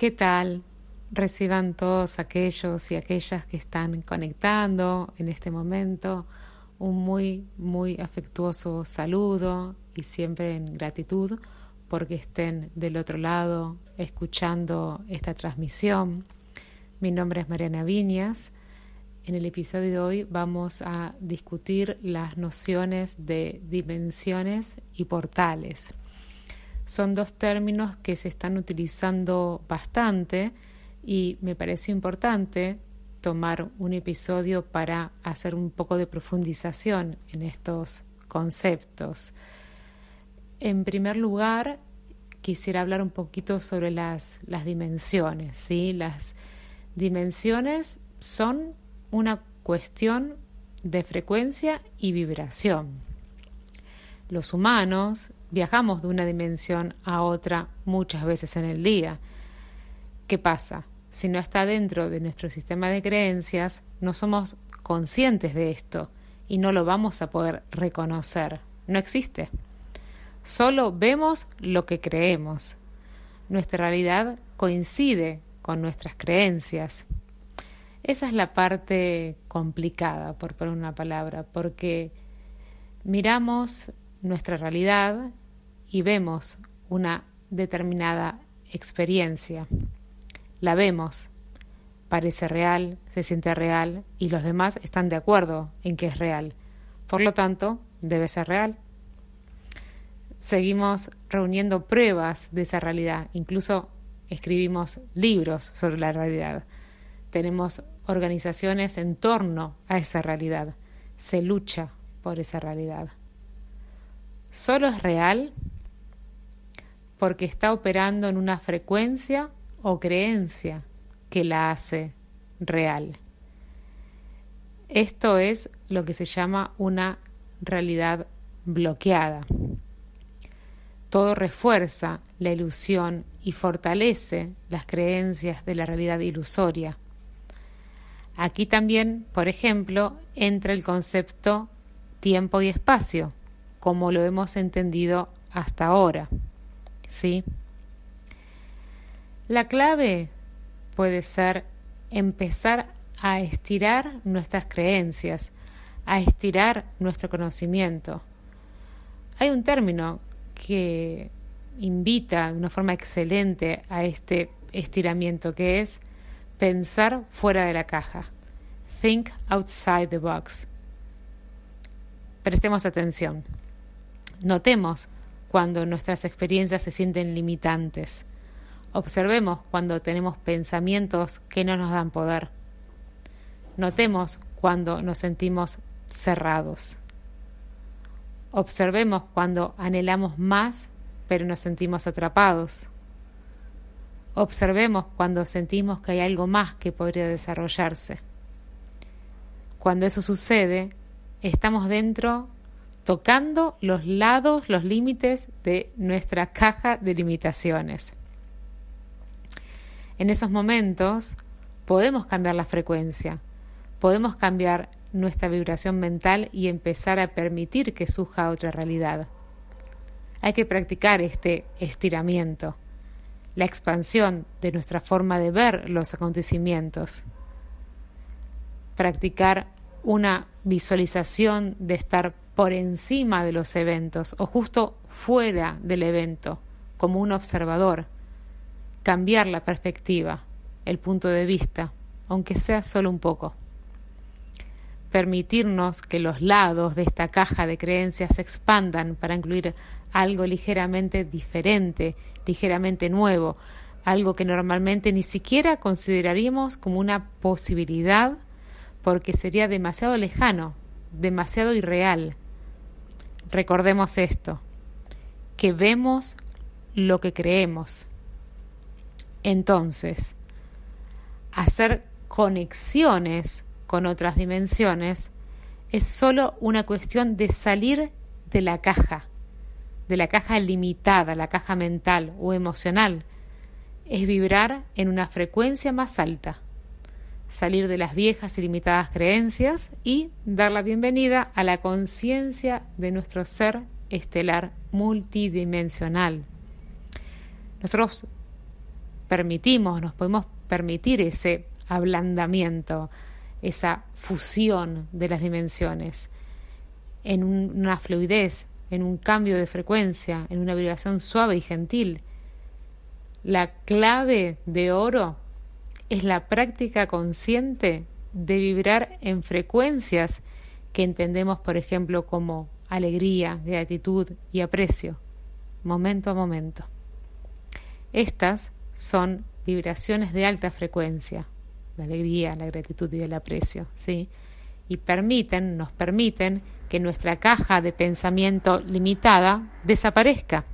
¿Qué tal? Reciban todos aquellos y aquellas que están conectando en este momento un muy, muy afectuoso saludo y siempre en gratitud porque estén del otro lado escuchando esta transmisión. Mi nombre es Mariana Viñas. En el episodio de hoy vamos a discutir las nociones de dimensiones y portales son dos términos que se están utilizando bastante y me parece importante tomar un episodio para hacer un poco de profundización en estos conceptos. En primer lugar, quisiera hablar un poquito sobre las, las dimensiones. ¿sí? Las dimensiones son una cuestión de frecuencia y vibración. Los humanos viajamos de una dimensión a otra muchas veces en el día. ¿Qué pasa? Si no está dentro de nuestro sistema de creencias, no somos conscientes de esto y no lo vamos a poder reconocer. No existe. Solo vemos lo que creemos. Nuestra realidad coincide con nuestras creencias. Esa es la parte complicada, por poner una palabra, porque miramos nuestra realidad y vemos una determinada experiencia. La vemos, parece real, se siente real y los demás están de acuerdo en que es real. Por lo tanto, debe ser real. Seguimos reuniendo pruebas de esa realidad, incluso escribimos libros sobre la realidad. Tenemos organizaciones en torno a esa realidad. Se lucha por esa realidad. Solo es real porque está operando en una frecuencia o creencia que la hace real. Esto es lo que se llama una realidad bloqueada. Todo refuerza la ilusión y fortalece las creencias de la realidad ilusoria. Aquí también, por ejemplo, entra el concepto tiempo y espacio, como lo hemos entendido hasta ahora. ¿Sí? La clave puede ser empezar a estirar nuestras creencias, a estirar nuestro conocimiento. Hay un término que invita de una forma excelente a este estiramiento, que es pensar fuera de la caja. Think outside the box. Prestemos atención. Notemos cuando nuestras experiencias se sienten limitantes. Observemos cuando tenemos pensamientos que no nos dan poder. Notemos cuando nos sentimos cerrados. Observemos cuando anhelamos más pero nos sentimos atrapados. Observemos cuando sentimos que hay algo más que podría desarrollarse. Cuando eso sucede, estamos dentro tocando los lados, los límites de nuestra caja de limitaciones. En esos momentos podemos cambiar la frecuencia, podemos cambiar nuestra vibración mental y empezar a permitir que surja otra realidad. Hay que practicar este estiramiento, la expansión de nuestra forma de ver los acontecimientos, practicar una visualización de estar por encima de los eventos o justo fuera del evento, como un observador, cambiar la perspectiva, el punto de vista, aunque sea solo un poco. Permitirnos que los lados de esta caja de creencias se expandan para incluir algo ligeramente diferente, ligeramente nuevo, algo que normalmente ni siquiera consideraríamos como una posibilidad porque sería demasiado lejano, demasiado irreal. Recordemos esto, que vemos lo que creemos. Entonces, hacer conexiones con otras dimensiones es solo una cuestión de salir de la caja, de la caja limitada, la caja mental o emocional. Es vibrar en una frecuencia más alta salir de las viejas y limitadas creencias y dar la bienvenida a la conciencia de nuestro ser estelar multidimensional. Nosotros permitimos, nos podemos permitir ese ablandamiento, esa fusión de las dimensiones en una fluidez, en un cambio de frecuencia, en una vibración suave y gentil. La clave de oro es la práctica consciente de vibrar en frecuencias que entendemos, por ejemplo, como alegría, gratitud y aprecio, momento a momento. Estas son vibraciones de alta frecuencia, la alegría, la gratitud y el aprecio, ¿sí? Y permiten, nos permiten que nuestra caja de pensamiento limitada desaparezca.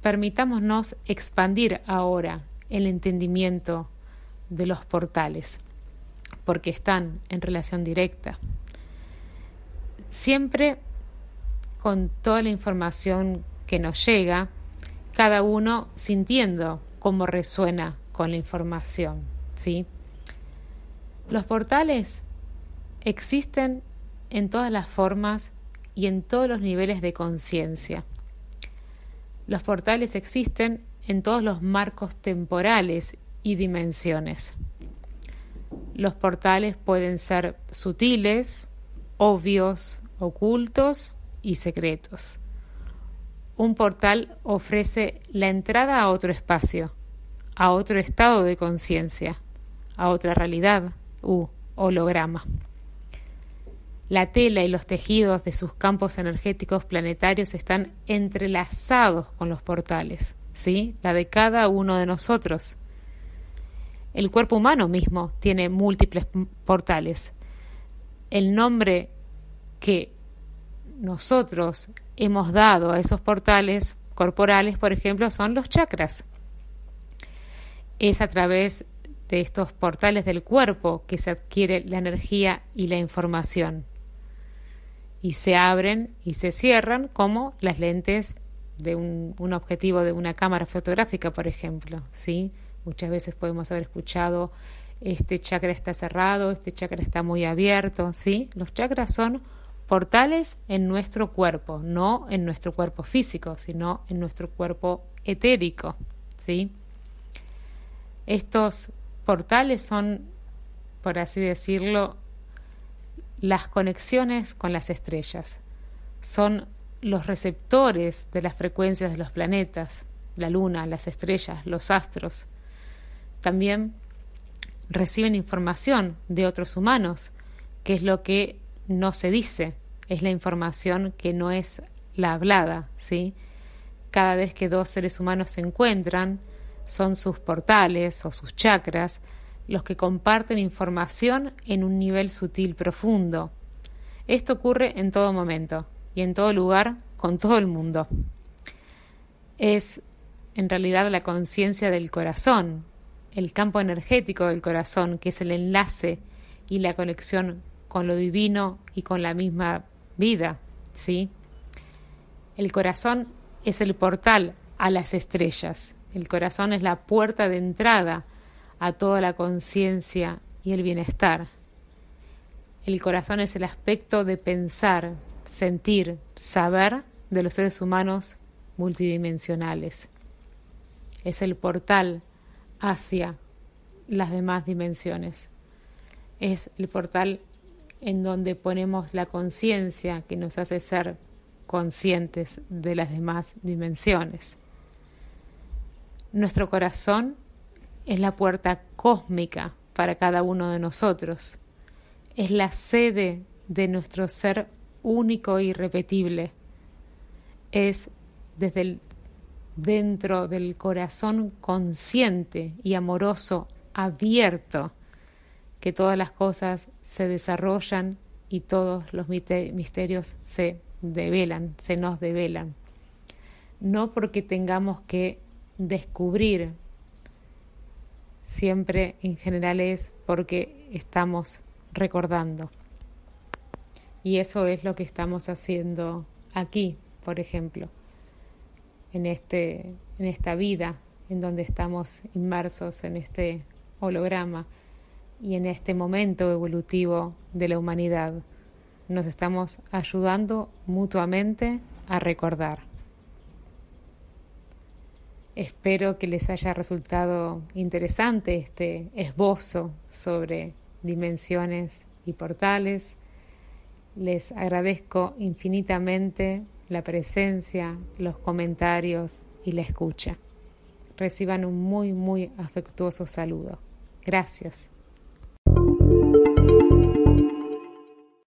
Permitámonos expandir ahora el entendimiento de los portales, porque están en relación directa. Siempre con toda la información que nos llega, cada uno sintiendo cómo resuena con la información, ¿sí? Los portales existen en todas las formas y en todos los niveles de conciencia. Los portales existen en todos los marcos temporales y dimensiones. Los portales pueden ser sutiles, obvios, ocultos y secretos. Un portal ofrece la entrada a otro espacio, a otro estado de conciencia, a otra realidad u holograma. La tela y los tejidos de sus campos energéticos planetarios están entrelazados con los portales, ¿sí? La de cada uno de nosotros. El cuerpo humano mismo tiene múltiples portales. El nombre que nosotros hemos dado a esos portales corporales, por ejemplo, son los chakras. Es a través de estos portales del cuerpo que se adquiere la energía y la información y se abren y se cierran como las lentes de un, objetivo de una cámara fotográfica, por ejemplo. ¿sí? Muchas veces podemos haber escuchado este chakra está cerrado, este chakra está muy abierto. ¿sí? Los chakras son portales en nuestro cuerpo, no en nuestro cuerpo físico, sino en nuestro cuerpo etérico. ¿sí? Estos portales son, por así decirlo, las conexiones con las estrellas. Son los receptores de las frecuencias de los planetas, la luna, las estrellas, los astros. También reciben información de otros humanos, que es lo que no se dice, es la información que no es la hablada, ¿sí? Cada vez que dos seres humanos se encuentran, son sus portales o sus chakras los que comparten información en un nivel sutil profundo. Esto ocurre en todo momento y en todo lugar con todo el mundo. Es en realidad la conciencia del corazón, el campo energético del corazón, que es el enlace y la conexión con lo divino y con la misma vida, ¿sí? El corazón es el portal a las estrellas. El corazón es la puerta de entrada a toda la conciencia y el bienestar. El corazón es el aspecto de pensar, sentir, saber de los seres humanos multidimensionales. Es el portal hacia las demás dimensiones. Es el portal en donde ponemos la conciencia que nos hace ser conscientes de las demás dimensiones. Nuestro corazón es la puerta cósmica para cada uno de nosotros. Es la sede de nuestro ser único e irrepetible. Es desde el dentro del corazón consciente y amoroso, abierto, que todas las cosas se desarrollan y todos los misterios se develan, se nos develan. No porque tengamos que descubrir siempre en general es porque estamos recordando. Y eso es lo que estamos haciendo aquí, por ejemplo, en, este, en esta vida en donde estamos inmersos en este holograma y en este momento evolutivo de la humanidad. Nos estamos ayudando mutuamente a recordar. Espero que les haya resultado interesante este esbozo sobre dimensiones y portales. Les agradezco infinitamente la presencia, los comentarios y la escucha. Reciban un muy, muy afectuoso saludo. Gracias.